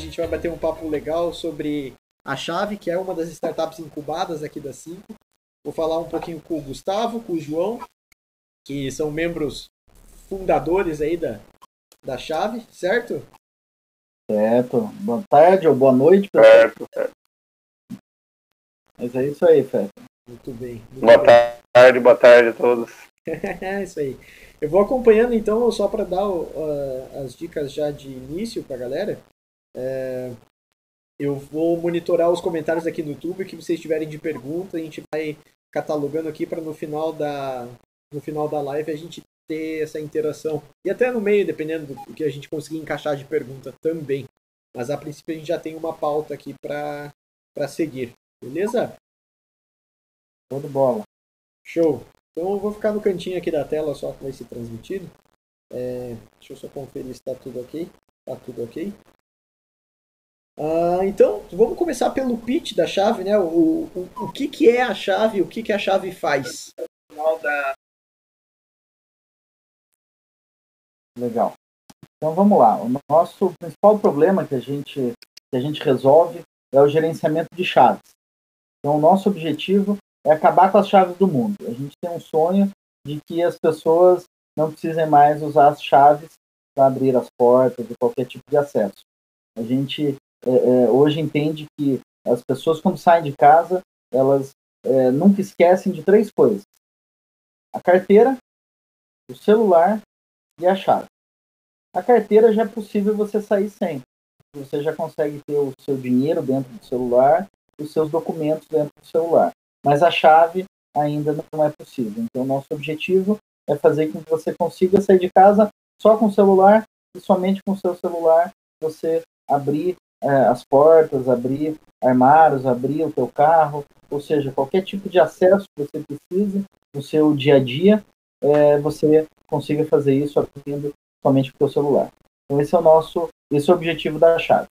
Hoje a gente vai bater um papo legal sobre a Chave, que é uma das startups incubadas aqui da Cinco. Vou falar um pouquinho com o Gustavo, com o João, que são membros fundadores aí da, da Chave, certo? Certo. Boa tarde ou boa noite, pessoal. Certo, certo. Mas é isso aí, Feta. Muito bem. Muito boa bem. tarde, boa tarde a todos. é isso aí. Eu vou acompanhando então, só para dar uh, as dicas já de início para a galera. É, eu vou monitorar os comentários aqui no YouTube, que vocês tiverem de pergunta, a gente vai catalogando aqui para no final da no final da live a gente ter essa interação. E até no meio, dependendo do que a gente conseguir encaixar de pergunta também. Mas a princípio a gente já tem uma pauta aqui para seguir. Beleza? De bola. Show. Então eu vou ficar no cantinho aqui da tela só que vai ser transmitido. É, deixa eu só conferir se está tudo ok. Está tudo ok. Ah, então, vamos começar pelo pitch da chave, né? O, o, o que, que é a chave, o que, que a chave faz. Legal. Então vamos lá. O nosso principal problema que a gente, que a gente resolve é o gerenciamento de chaves. Então o nosso objetivo é acabar com as chaves do mundo. A gente tem um sonho de que as pessoas não precisem mais usar as chaves para abrir as portas e qualquer tipo de acesso. A gente é, é, hoje entende que as pessoas quando saem de casa elas é, nunca esquecem de três coisas: a carteira, o celular e a chave. A carteira já é possível você sair sem. Você já consegue ter o seu dinheiro dentro do celular, os seus documentos dentro do celular mas a chave ainda não é possível. Então, nosso objetivo é fazer com que você consiga sair de casa só com o celular e somente com o seu celular você abrir as portas, abrir armários, abrir o teu carro, ou seja, qualquer tipo de acesso que você precise no seu dia a dia, é, você consiga fazer isso abrindo somente com o teu celular. Então esse é o nosso, esse é o objetivo da chave.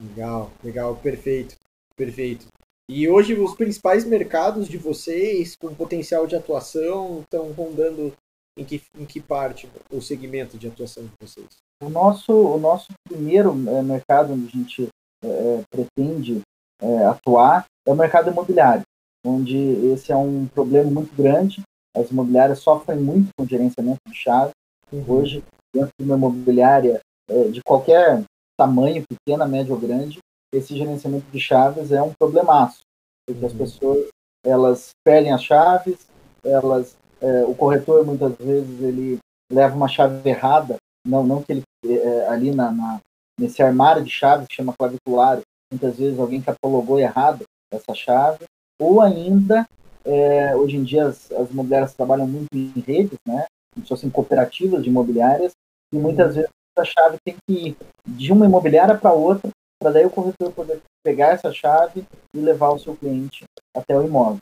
Legal, legal, perfeito, perfeito. E hoje os principais mercados de vocês com potencial de atuação estão rondando em que, em que parte o segmento de atuação de vocês? O nosso, o nosso primeiro é, mercado onde a gente é, é, pretende é, atuar é o mercado imobiliário, onde esse é um problema muito grande. As imobiliárias sofrem muito com gerenciamento de chave. Uhum. Hoje, dentro de uma imobiliária é, de qualquer tamanho, pequena, média ou grande, esse gerenciamento de chaves é um problemaço, porque as uhum. pessoas elas perdem as chaves, elas, é, o corretor muitas vezes ele leva uma chave errada, não, não que ele é, é ali na, na, nesse armário de chaves que chama clavicular, muitas vezes alguém catalogou errado essa chave, ou ainda é, hoje em dia as, as imobiliárias trabalham muito em redes, né, como se fossem cooperativas de imobiliárias, e muitas vezes a chave tem que ir de uma imobiliária para outra para daí o corretor poder pegar essa chave e levar o seu cliente até o imóvel.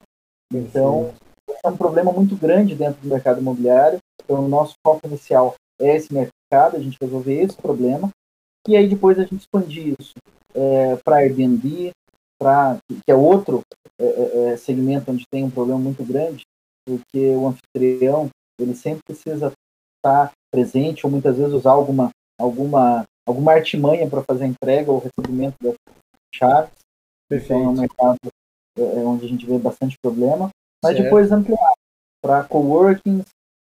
Então, é um problema muito grande dentro do mercado imobiliário. Então, o nosso foco inicial é esse mercado, a gente resolver esse problema, e aí depois a gente expandir isso é, para Airbnb, pra, que é outro é, é, é, segmento onde tem um problema muito grande, porque o anfitrião ele sempre precisa estar presente ou muitas vezes usar alguma, alguma alguma artimanha para fazer a entrega ou recebimento das chaves. Perfeito. Então é um mercado é, é, onde a gente vê bastante problema. Mas certo. depois ampliar para coworkings,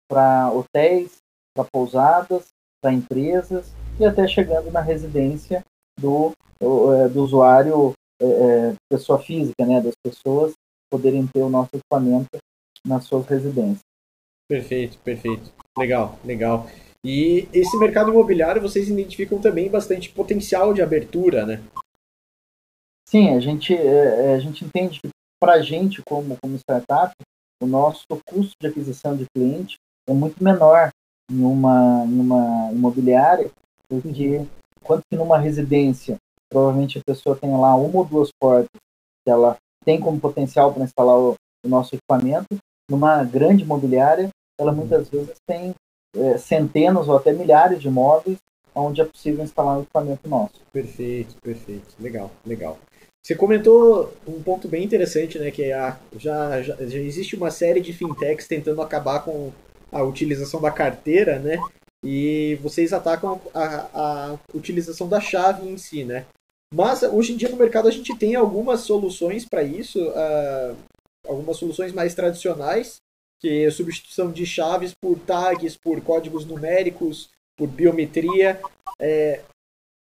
para hotéis, para pousadas, para empresas e até chegando na residência do, é, do usuário, é, pessoa física, né, das pessoas poderem ter o nosso equipamento nas suas residências. Perfeito, perfeito. Legal, legal. E esse mercado imobiliário vocês identificam também bastante potencial de abertura, né? Sim, a gente, é, é, a gente entende que para a gente, como, como startup, o nosso custo de aquisição de cliente é muito menor em uma, em uma imobiliária, porque quanto que numa residência, provavelmente a pessoa tem lá uma ou duas portas que ela tem como potencial para instalar o, o nosso equipamento, numa grande imobiliária, ela muitas vezes tem é, centenas ou até milhares de imóveis onde é possível instalar um equipamento nosso. Perfeito, perfeito. Legal, legal. Você comentou um ponto bem interessante, né? Que é a, já, já, já existe uma série de fintechs tentando acabar com a utilização da carteira, né? e vocês atacam a, a utilização da chave em si, né? Mas hoje em dia no mercado a gente tem algumas soluções para isso, uh, algumas soluções mais tradicionais, que é substituição de chaves por tags, por códigos numéricos, por biometria. É,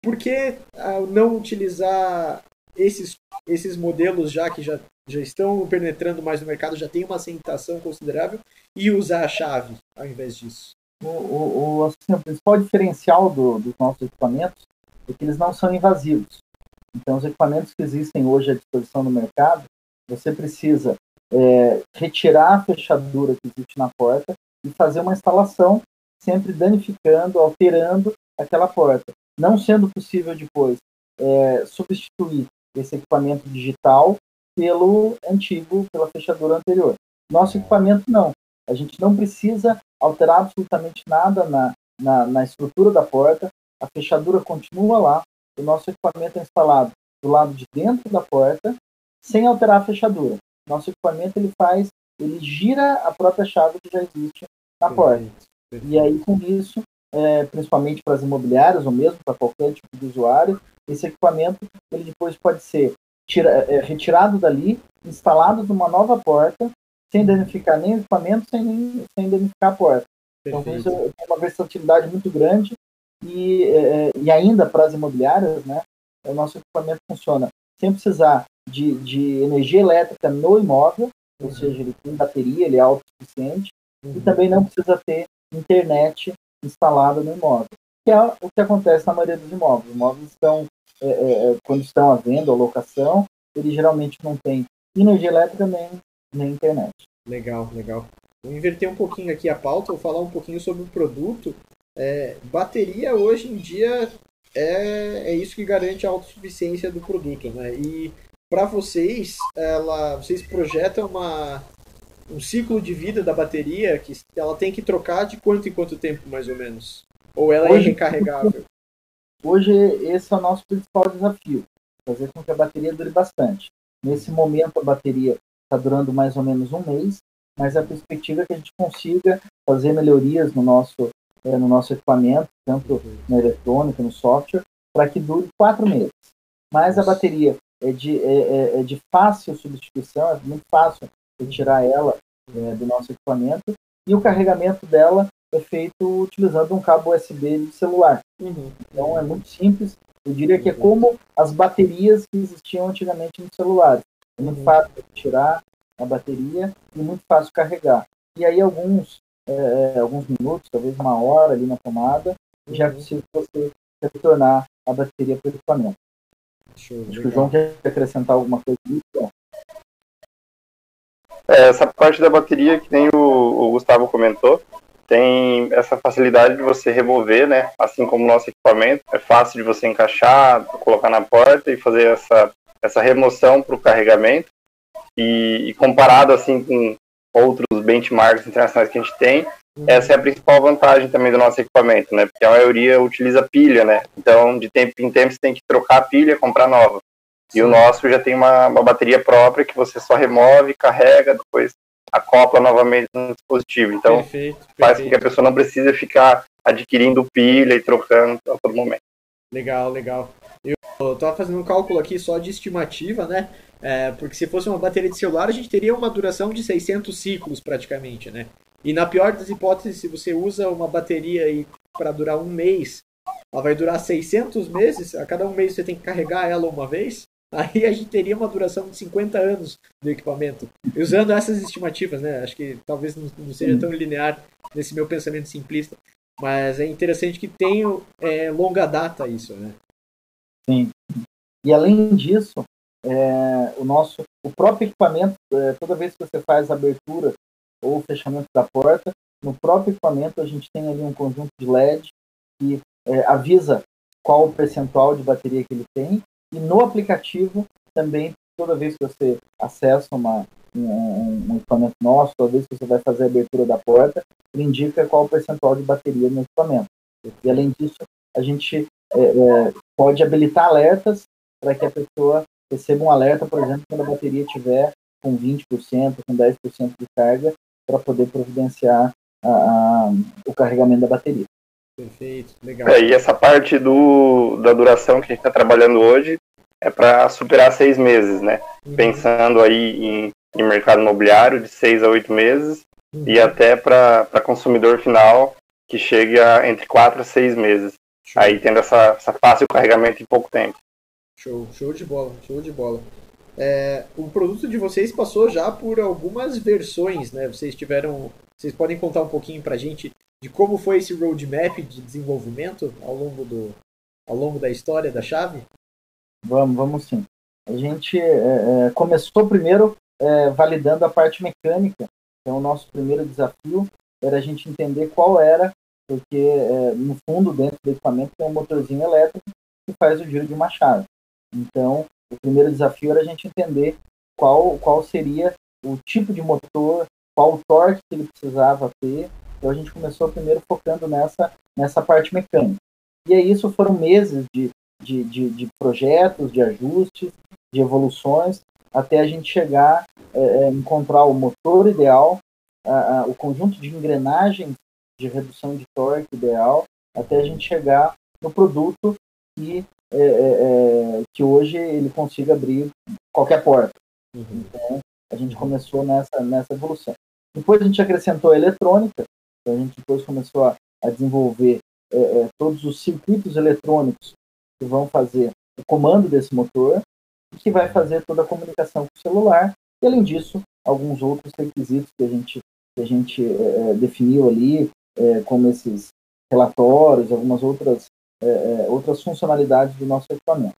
por que uh, não utilizar esses, esses modelos já que já, já estão penetrando mais no mercado, já tem uma aceitação considerável, e usar a chave ao invés disso? O, o, o, assim, o principal diferencial do, dos nossos equipamentos é que eles não são invasivos. Então, os equipamentos que existem hoje à disposição no mercado, você precisa é, retirar a fechadura que existe na porta e fazer uma instalação, sempre danificando, alterando aquela porta. Não sendo possível depois é, substituir esse equipamento digital pelo antigo, pela fechadura anterior. Nosso equipamento não. A gente não precisa alterar absolutamente nada na, na, na estrutura da porta, a fechadura continua lá, o nosso equipamento é instalado do lado de dentro da porta, sem alterar a fechadura. Nosso equipamento ele faz, ele gira a própria chave que já existe na porta. E aí com isso, é, principalmente para as imobiliárias ou mesmo para qualquer tipo de usuário, esse equipamento ele depois pode ser tira, é, retirado dali, instalado numa nova porta, sem danificar nem o equipamento, sem, sem danificar a porta. Então, isso, tem uma versatilidade muito grande e, é, e ainda para as imobiliárias, né, o nosso equipamento funciona sem precisar de, de energia elétrica no imóvel, ou uhum. seja, ele tem bateria, ele é autossuficiente, uhum. e também não precisa ter internet instalada no imóvel, que é o que acontece na maioria dos imóveis. Os imóveis estão, é, é, é quando estão à venda ou locação, ele geralmente não tem energia elétrica nem, nem internet. Legal, legal. Vou inverter um pouquinho aqui a pauta, vou falar um pouquinho sobre o produto é, bateria hoje em dia é, é isso que garante a autossuficiência do produto, né? E para vocês, ela, vocês projetam uma, um ciclo de vida da bateria que ela tem que trocar de quanto em quanto tempo, mais ou menos? Ou ela é hoje, é recarregável? Hoje, esse é o nosso principal desafio, fazer com que a bateria dure bastante. Nesse momento, a bateria está durando mais ou menos um mês, mas a perspectiva é que a gente consiga fazer melhorias no nosso é, no nosso equipamento, tanto na eletrônica, no software, para que dure quatro meses. Mas a bateria é de, é, é, é de fácil substituição, é muito fácil retirar ela é, do nosso equipamento, e o carregamento dela é feito utilizando um cabo USB de celular. Uhum. Então é muito simples. Eu diria que é como as baterias que existiam antigamente nos celulares. É muito uhum. fácil tirar a bateria e muito fácil carregar. E aí alguns é, é, alguns minutos, talvez uma hora ali na tomada, e já é possível você retornar a bateria para o equipamento. Acho que o João quer acrescentar alguma coisa nisso. É, essa parte da bateria, que nem o, o, Gustavo comentou, tem essa facilidade de você remover, né? Assim como o nosso equipamento, é fácil de você encaixar, colocar na porta e fazer essa, essa remoção para o carregamento. E, e, comparado assim com outros benchmarks internacionais que a gente tem, essa é a principal vantagem também do nosso equipamento, né? Porque a maioria utiliza pilha, né? Então, de tempo em tempo, você tem que trocar a pilha, comprar nova. E o nosso já tem uma, uma bateria própria que você só remove, carrega, depois acopla novamente no dispositivo. Então, perfeito, perfeito. faz com que a pessoa não precise ficar adquirindo pilha e trocando a todo momento. Legal, legal. Eu estava fazendo um cálculo aqui só de estimativa, né? É, porque se fosse uma bateria de celular, a gente teria uma duração de 600 ciclos praticamente, né? E na pior das hipóteses, se você usa uma bateria para durar um mês, ela vai durar 600 meses, a cada um mês você tem que carregar ela uma vez, aí a gente teria uma duração de 50 anos do equipamento. Usando essas estimativas, né? Acho que talvez não, seja tão linear nesse meu pensamento simplista, mas é interessante que tenha é, longa data isso, né? Sim. E além disso, é, o nosso, o próprio equipamento, é, toda vez que você faz a abertura ou fechamento da porta, no próprio equipamento a gente tem ali um conjunto de LED que é, avisa qual o percentual de bateria que ele tem e no aplicativo também toda vez que você acessa uma, um, um, equipamento nosso, toda vez que você vai fazer a abertura da porta, ele indica qual o percentual de bateria no equipamento. E além disso, a gente é, é, pode habilitar alertas para que a pessoa receba um alerta, por exemplo, quando a bateria estiver com 20%, com 10% de carga, para poder providenciar a, a, o carregamento da bateria. Perfeito, legal. É, e essa parte do, da duração que a gente está trabalhando hoje é para superar seis meses, né? Uhum. Pensando aí em, em, mercado imobiliário de seis a oito meses uhum. e até para consumidor final que chegue a entre quatro a seis meses. Show. Aí tendo essa, essa fácil carregamento em pouco tempo. Show, show de bola, show de bola. É, o produto de vocês passou já por algumas versões, né? Vocês tiveram. Vocês podem contar um pouquinho pra gente de como foi esse roadmap de desenvolvimento ao longo, do, ao longo da história da chave? Vamos, vamos sim. A gente é, é, começou primeiro é, validando a parte mecânica. Então, o nosso primeiro desafio era a gente entender qual era, porque é, no fundo, dentro do equipamento, tem um motorzinho elétrico que faz o giro de uma chave. Então, o primeiro desafio era a gente entender qual, qual seria o tipo de motor, qual o torque que ele precisava ter. Então a gente começou primeiro focando nessa, nessa parte mecânica. E aí isso foram meses de, de, de, de projetos, de ajustes, de evoluções, até a gente chegar, é, é encontrar o motor ideal, a, a, o conjunto de engrenagens de redução de torque ideal, até a gente chegar no produto que é, é, é, que hoje ele consiga abrir qualquer porta. Uhum. Então, a gente começou nessa, nessa evolução. Depois a gente acrescentou a eletrônica, a gente depois começou a, a desenvolver é, é, todos os circuitos eletrônicos que vão fazer o comando desse motor e que vai fazer toda a comunicação com o celular. E além disso, alguns outros requisitos que a gente, que a gente é, definiu ali, como esses relatórios, algumas outras é, é, outras funcionalidades do nosso equipamento.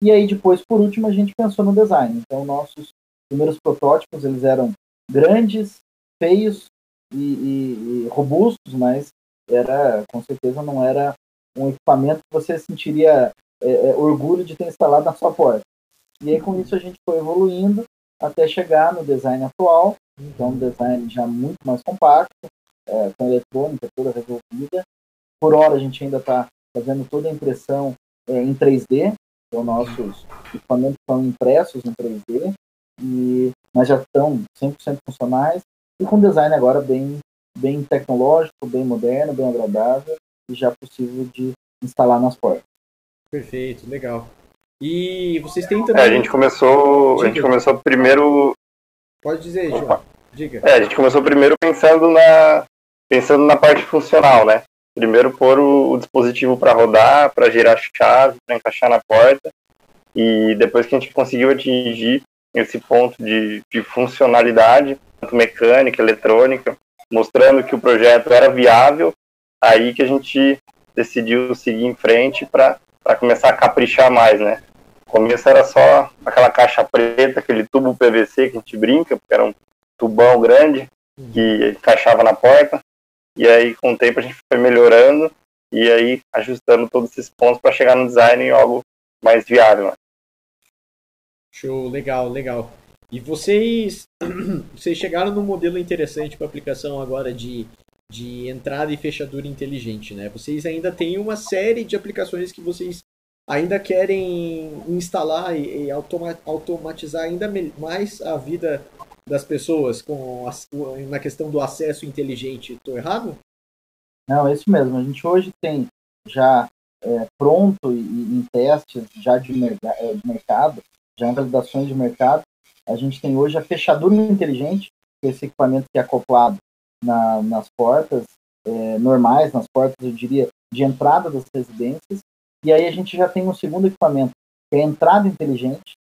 E aí depois, por último, a gente pensou no design. Então, nossos primeiros protótipos eles eram grandes, feios e, e, e robustos, mas era, com certeza, não era um equipamento que você sentiria é, é, orgulho de ter instalado na sua porta. E aí, com isso, a gente foi evoluindo até chegar no design atual, então um design já muito mais compacto, é, com eletrônica toda resolvida. Por hora, a gente ainda está fazendo toda a impressão é, em 3D. Então, nossos equipamentos são impressos em 3D, e, mas já estão 100% funcionais e com design agora bem, bem tecnológico, bem moderno, bem agradável e já possível de instalar nas portas. Perfeito, legal. E vocês têm também. É, a gente começou. Diga. A gente começou primeiro. Pode dizer, João. Diga. É, a gente começou primeiro pensando na. pensando na parte funcional, né? primeiro pôr o, o dispositivo para rodar, para girar chave, para encaixar na porta. E depois que a gente conseguiu atingir esse ponto de, de funcionalidade, mecânica, eletrônica, mostrando que o projeto era viável, aí que a gente decidiu seguir em frente para começar a caprichar mais, né? No começo era só aquela caixa preta, aquele tubo PVC que a gente brinca, porque era um tubão grande que encaixava na porta. E aí, com o tempo, a gente foi melhorando e aí ajustando todos esses pontos para chegar no design em algo mais viável. Né? Show, legal, legal. E vocês, vocês chegaram num modelo interessante para aplicação agora de, de entrada e fechadura inteligente, né? Vocês ainda têm uma série de aplicações que vocês ainda querem instalar e, automatizar ainda mais a vida das pessoas com a, na questão do acesso inteligente. Estou errado? Não, é isso mesmo. A gente hoje tem já é, pronto e, em testes já de, é, de, mercado, já em validações de mercado, a gente tem hoje a fechadura inteligente, que é esse equipamento que é acoplado na, nas portas é, normais, nas portas, eu diria, de entrada das residências. E aí a gente já tem um segundo equipamento, que é a entrada inteligente,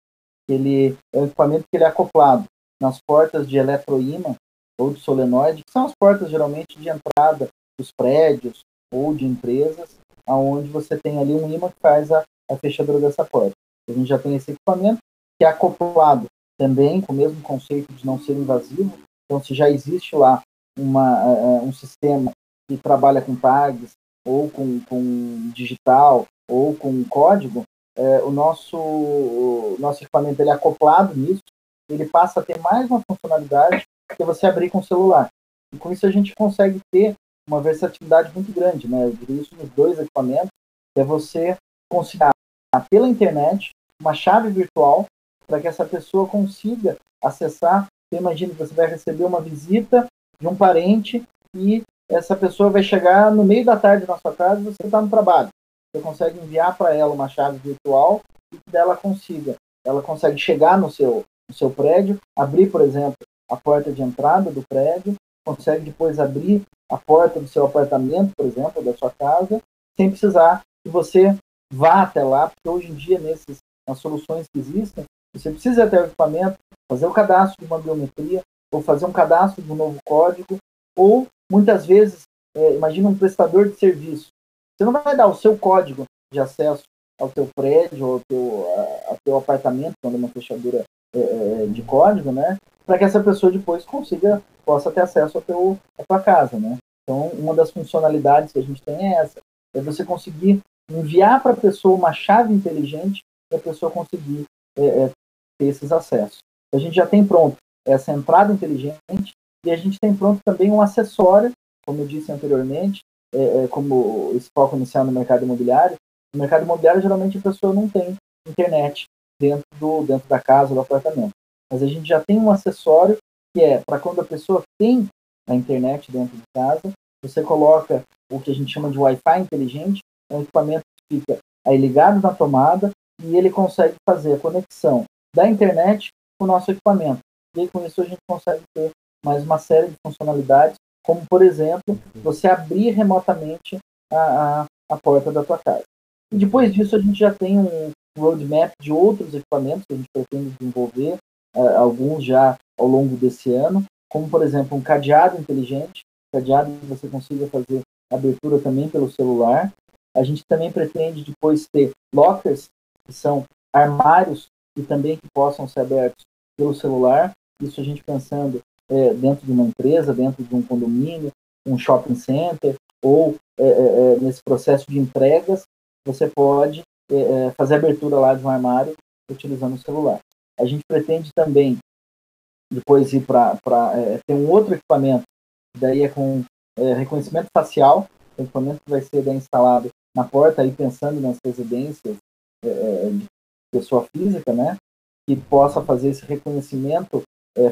ele é um equipamento que ele é acoplado nas portas de eletroímã ou de solenoide, que são as portas geralmente de entrada dos prédios ou de empresas, aonde você tem ali um imã que faz a, a fechadura dessa porta. A gente já tem esse equipamento que é acoplado também com o mesmo conceito de não ser invasivo. Então, se já existe lá uma, uh, um sistema que trabalha com tags ou com, com digital ou com código, uh, o nosso o nosso equipamento ele é acoplado nisso ele passa a ter mais uma funcionalidade que você abrir com o celular. E com isso a gente consegue ter uma versatilidade muito grande, né? Eu diria isso nos dois equipamentos, é você conseguir pela internet uma chave virtual para que essa pessoa consiga acessar. Você imagina que você vai receber uma visita de um parente e essa pessoa vai chegar no meio da tarde na sua casa e você está no trabalho. Você consegue enviar para ela uma chave virtual e que dela consiga. Ela consegue chegar no seu, no seu prédio, abrir, por exemplo, a porta de entrada do prédio, consegue depois abrir a porta do seu apartamento, por exemplo, da sua casa, sem precisar que você vá até lá, porque hoje em dia, nesses, nas soluções que existem, você precisa ter o equipamento, fazer o cadastro de uma biometria, ou fazer um cadastro de um novo código, ou muitas vezes, é, imagina um prestador de serviço. Você não vai dar o seu código de acesso ao teu prédio, ao teu, ao teu apartamento, quando é uma fechadura é, é, de código, né? Para que essa pessoa depois consiga, possa ter acesso ao teu, à tua casa, né? Então, uma das funcionalidades que a gente tem é essa, é você conseguir enviar para a pessoa uma chave inteligente para a pessoa conseguir é, é, ter esses acessos. A gente já tem pronto essa entrada inteligente e a gente tem pronto também um acessório, como eu disse anteriormente, é, é, como esse foco inicial no mercado imobiliário. No mercado imobiliário, geralmente a pessoa não tem internet dentro, do, dentro da casa, do apartamento. Mas a gente já tem um acessório que é para quando a pessoa tem a internet dentro de casa, você coloca o que a gente chama de Wi-Fi inteligente, é um equipamento que fica aí ligado na tomada e ele consegue fazer a conexão da internet com o nosso equipamento. E aí, com isso a gente consegue ter mais uma série de funcionalidades, como por exemplo, você abrir remotamente a, a, a porta da tua casa. E depois disso a gente já tem um roadmap de outros equipamentos que a gente pretende desenvolver, uh, alguns já ao longo desse ano, como por exemplo um cadeado inteligente, cadeado que você consiga fazer abertura também pelo celular. A gente também pretende depois ter lockers, que são armários e também que possam ser abertos pelo celular. Isso a gente pensando é, dentro de uma empresa, dentro de um condomínio, um shopping center, ou é, é, é nesse processo de entregas, você pode é, é, fazer abertura lá de um armário utilizando o celular. A gente pretende também depois ir para ter um outro equipamento, daí é com reconhecimento facial, o equipamento que vai ser instalado na porta, aí pensando nas residências de pessoa física, né, que possa fazer esse reconhecimento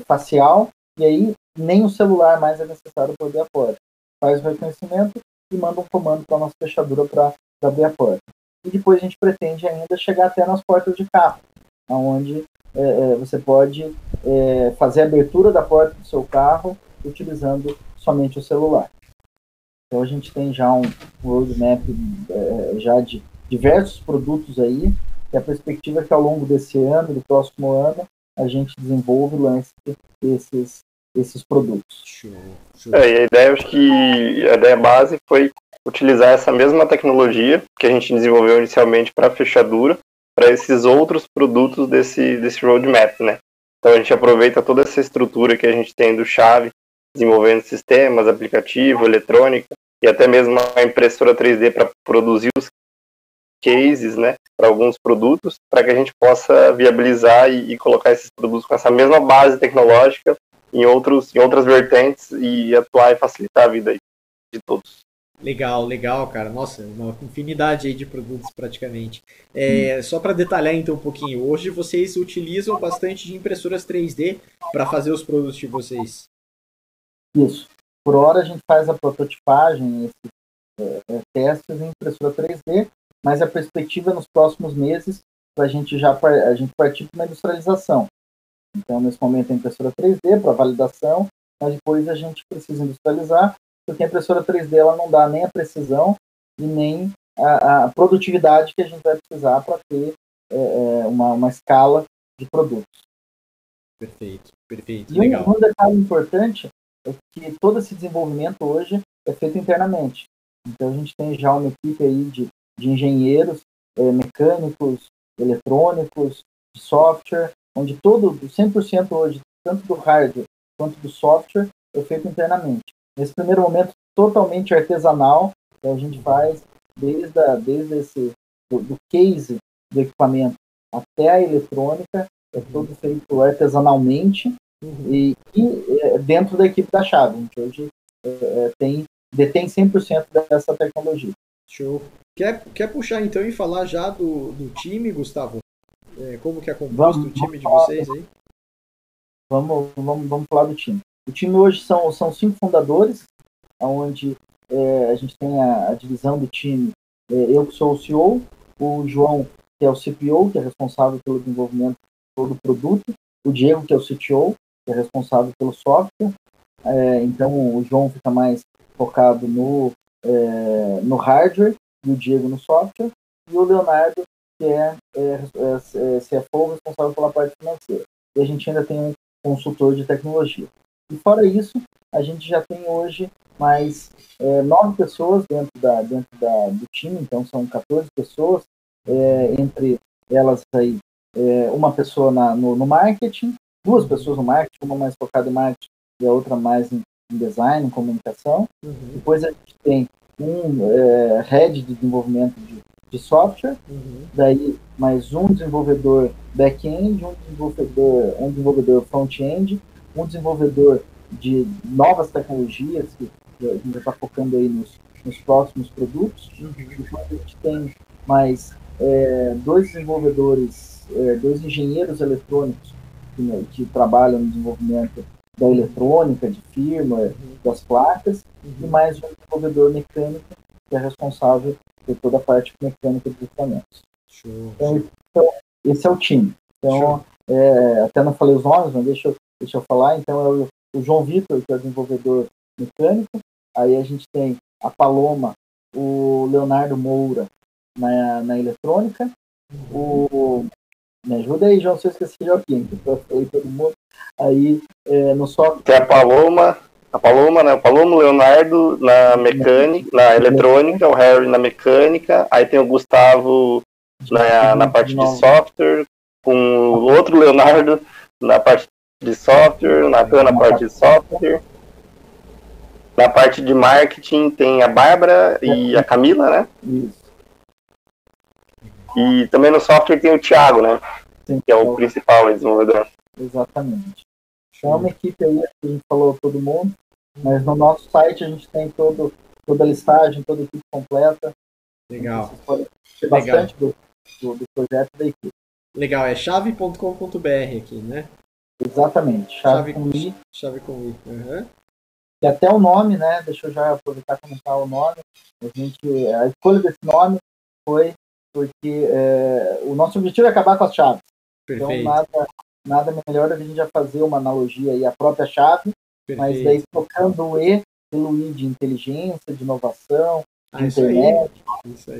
facial e aí nem o celular mais é necessário para abrir a porta. Faz o reconhecimento e manda um comando para a nossa fechadura para abrir a porta. E depois a gente pretende ainda chegar até nas portas de carro, onde é, é, você pode é, fazer a abertura da porta do seu carro utilizando somente o celular. Então a gente tem já um roadmap é, já de diversos produtos aí, e a perspectiva é que ao longo desse ano, do próximo ano, a gente desenvolva e lance esses, esses produtos. Show, show. É, e a ideia, acho que a ideia base foi utilizar essa mesma tecnologia que a gente desenvolveu inicialmente para fechadura, para esses outros produtos desse, desse roadmap, né? Então a gente aproveita toda essa estrutura que a gente tem do Chave, desenvolvendo sistemas, aplicativo, eletrônica e até mesmo a impressora 3D para produzir os cases, né, para alguns produtos, para que a gente possa viabilizar e, e, colocar esses produtos com essa mesma base tecnológica em, outros, em outras vertentes e atuar e facilitar a vida de todos. Legal, legal, cara. Nossa, uma infinidade aí de produtos praticamente. É, hum. Só para detalhar então um pouquinho, hoje vocês utilizam bastante de impressoras 3D para fazer os produtos de vocês. Isso. Por hora a gente faz a prototipagem, esses é, é, testes em impressora 3D, mas a perspectiva nos próximos meses para a gente já a gente partir para uma industrialização. Então, nesse momento, a impressora 3D para validação, mas depois a gente precisa industrializar, porque a impressora 3D ela não dá nem a precisão e nem a, a produtividade que a gente vai precisar para ter é, é, uma, uma escala de produtos. Perfeito, perfeito. E Legal. Um detalhe importante é que todo esse desenvolvimento hoje é feito internamente. Então a gente tem já uma equipe aí de, de engenheiros, é, mecânicos, eletrônicos, de software, onde todo, 100% hoje, tanto do hardware quanto do software, é feito internamente. Nesse primeiro momento, totalmente artesanal, que a gente faz desde, a, desde esse, do, do case do equipamento até a eletrônica, é tudo feito artesanalmente uhum. e, e é, dentro da equipe da Chave. A gente hoje é tem, detém 100% dessa tecnologia. Show. Quer, quer puxar então e falar já do, do time, Gustavo? É, como que é composto vamos, o time de vocês aí? Vamos, vamos, vamos falar do time. O time hoje são, são cinco fundadores. onde é, a gente tem a, a divisão do time. É, eu que sou o CEO, o João, que é o CPO, que é responsável pelo desenvolvimento do produto, o Diego, que é o CTO, que é responsável pelo software. É, então, o João fica mais focado no, é, no hardware e o Diego no software. E o Leonardo, que é, é, é, é CFO, responsável pela parte financeira. E a gente ainda tem um consultor de tecnologia. E fora isso, a gente já tem hoje mais é, nove pessoas dentro, da, dentro da, do time, então são 14 pessoas, é, entre elas aí é, uma pessoa na, no, no, marketing, duas pessoas no marketing, uma mais focada em marketing e a outra mais em, em design, em comunicação. Uhum. Depois a gente tem um é, head de desenvolvimento de, de software, uhum. daí mais um desenvolvedor back-end, um desenvolvedor, um desenvolvedor front-end, um desenvolvedor de novas tecnologias, que a gente está focando aí nos, nos próximos produtos. Uhum. Depois a gente tem mais é, dois desenvolvedores, é, dois engenheiros eletrônicos que, né, que, trabalham no desenvolvimento da eletrônica, de firmware, uhum. das placas, uhum. e mais um desenvolvedor mecânico que é responsável por toda a parte mecânica dos equipamentos. Então, então, esse é o time. Então, é, até não falei os nomes, mas deixa eu, deixa eu falar. Então, é o, o João Vitor, que é o desenvolvedor mecânico. Aí a gente tem a Paloma, o Leonardo Moura, na, na eletrônica. O, me ajuda aí, João, se eu esqueci de alguém, que eu falei todo mundo. Aí é, no software. Tem a Paloma, a Paloma, né? O Paloma, o Leonardo na mecânica, na eletrônica, o Harry na mecânica, aí tem o Gustavo na, na parte de software, com o outro Leonardo na parte de software, o Natan na parte de software. Na parte de marketing tem a Bárbara e a Camila, né? Isso. E também no software tem o Thiago, né? Sim, que é o principal desenvolvedor. Exatamente. Então é uma equipe aí que a gente falou todo mundo, mas no nosso site a gente tem todo, toda a listagem, toda a equipe completa. Legal. Então, bastante do, do, do, projeto da equipe. Legal, é chave.com.br aqui, né? Exatamente, chave, chave com I. Chave com I. Uhum. E até o nome, né? Deixa eu já aproveitar e comentar o nome. A, gente, a escolha desse nome foi porque é, o nosso objetivo é acabar com as chaves. Então, Perfeito. Então, nada, nada melhor a gente já fazer uma analogia aí, a própria chave, Perfeito. mas daí tocando o E pelo I de inteligência, de inovação, de ah, internet,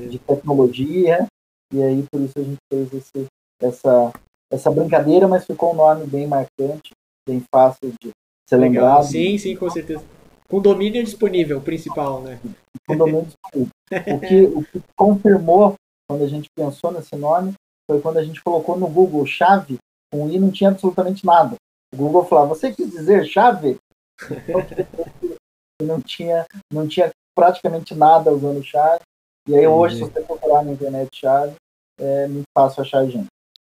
de tecnologia, e aí por isso a gente fez esse, essa, essa brincadeira, mas ficou um nome bem marcante, bem fácil de ser Legal. lembrado. Sim, sim, com certeza. Com domínio disponível, o principal, né? Com domínio disponível. O que, o que confirmou quando a gente pensou nesse nome, foi quando a gente colocou no Google chave, com I não tinha absolutamente nada. O Google falou, você quis dizer chave? não tinha, não tinha praticamente nada usando chave. E aí hoje, se você procurar na internet chave, é muito fácil achar a gente.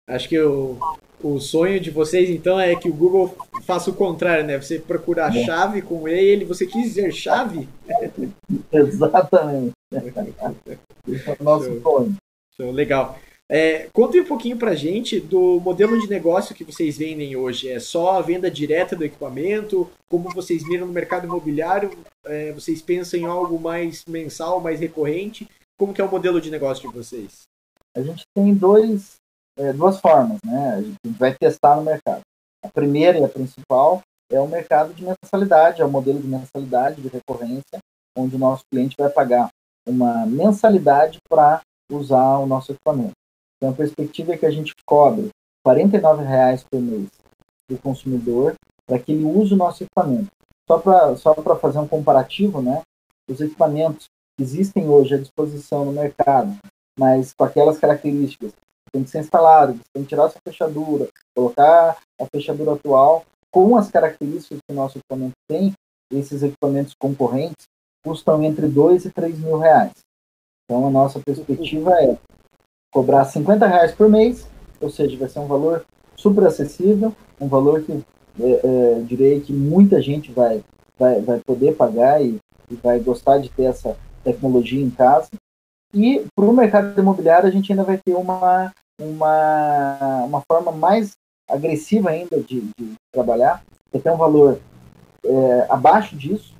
Acho que o, o sonho de vocês, então, é que o Google faça o contrário, né? Você procurar é. chave com E, ele, você quis dizer chave? Exatamente. É o nosso sonho. Show, legal. É, conte um pouquinho pra gente do modelo de negócio que vocês vendem hoje. É só a venda direta do equipamento? Como vocês miram no mercado imobiliário? É, vocês pensam em algo mais mensal, mais recorrente? Como que é o modelo de negócio de vocês? A gente tem dois, é, duas formas, né? A gente vai testar no mercado. A primeira e a principal é o mercado de mensalidade, é o modelo de mensalidade de recorrência, onde o nosso cliente vai pagar uma mensalidade para usar o nosso equipamento. Então, a perspectiva é que a gente cobre R$ 49,00 por mês do consumidor para que ele use o nosso equipamento. Só para só fazer um comparativo, né? Os equipamentos que existem hoje à disposição no mercado, mas com aquelas características, tem que ser instalado, tem que tirar essa fechadura, colocar a fechadura atual, com as características que o nosso equipamento tem, esses equipamentos concorrentes custam entre 2 e 3 mil reais. Então a nossa perspectiva é cobrar 50 reais por mês, ou seja, vai ser um valor super acessível, um valor que é, é, direi que muita gente vai, vai, vai poder pagar e, e vai gostar de ter essa tecnologia em casa. E para o mercado imobiliário a gente ainda vai ter uma, uma, uma forma mais agressiva ainda de, de trabalhar, que tem um valor é, abaixo disso,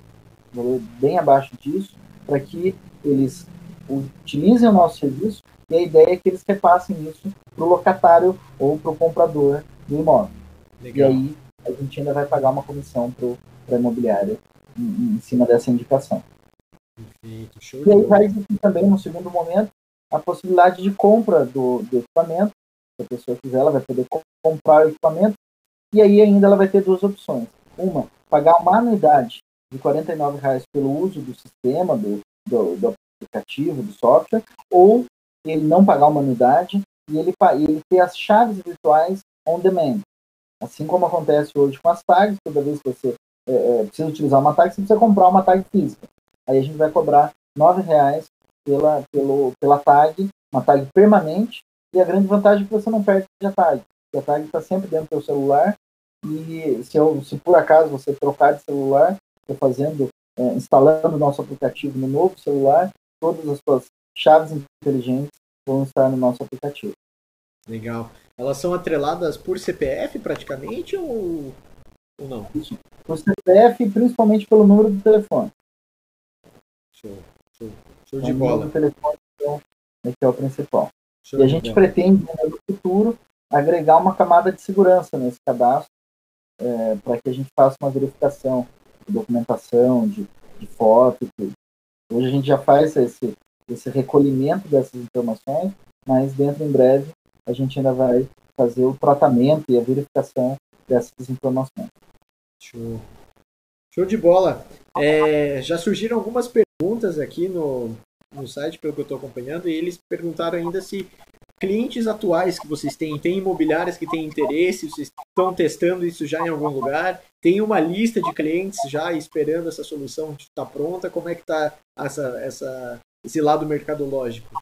valor bem abaixo disso, para que eles utilizem o nosso serviço e a ideia é que eles repassem isso para o locatário ou para o comprador do imóvel. Legal. E aí a gente ainda vai pagar uma comissão para a imobiliária em, em, cima dessa indicação. Perfeito, show e aí vai existir também, no segundo momento, a possibilidade de compra do, do equipamento. Se a pessoa quiser, ela vai poder comprar o equipamento. E aí ainda ela vai ter duas opções. Uma, pagar uma anuidade de R$ reais pelo uso do sistema, do, do, do, aplicativo, do software, ou ele não pagar uma anuidade e ele, ele ter as chaves virtuais on demand. Assim como acontece hoje com as tags, toda vez que você é, é, precisa utilizar uma tag, você precisa comprar uma tag física. Aí a gente vai cobrar R$ reais pela, pelo, pela tag, uma tag permanente, e a grande vantagem é que você não perde a tag. A tag está sempre dentro do seu celular, e se, eu, se por acaso você trocar de celular, fazendo, é, instalando o nosso aplicativo no novo celular, todas as suas chaves inteligentes vão estar no nosso aplicativo. Legal. Elas são atreladas por CPF praticamente ou, ou não? Por CPF principalmente pelo número do telefone. Show, show, show de bola. O número do telefone então, esse é o principal. Show e a gente pretende, no futuro, agregar uma camada de segurança nesse cadastro é, para que a gente faça uma verificação de documentação, de, de foto e tudo. Hoje a gente já faz esse, esse recolhimento dessas informações, mas dentro em breve a gente ainda vai fazer o tratamento e a verificação dessas informações. Show. Show de bola. É, já surgiram algumas perguntas aqui no, no site, pelo que eu estou acompanhando, e eles perguntaram ainda se clientes atuais que vocês têm, tem imobiliárias que têm interesse, vocês estão testando isso já em algum lugar, tem uma lista de clientes já esperando essa solução estar tá pronta, como é que está essa, essa, esse lado mercadológico?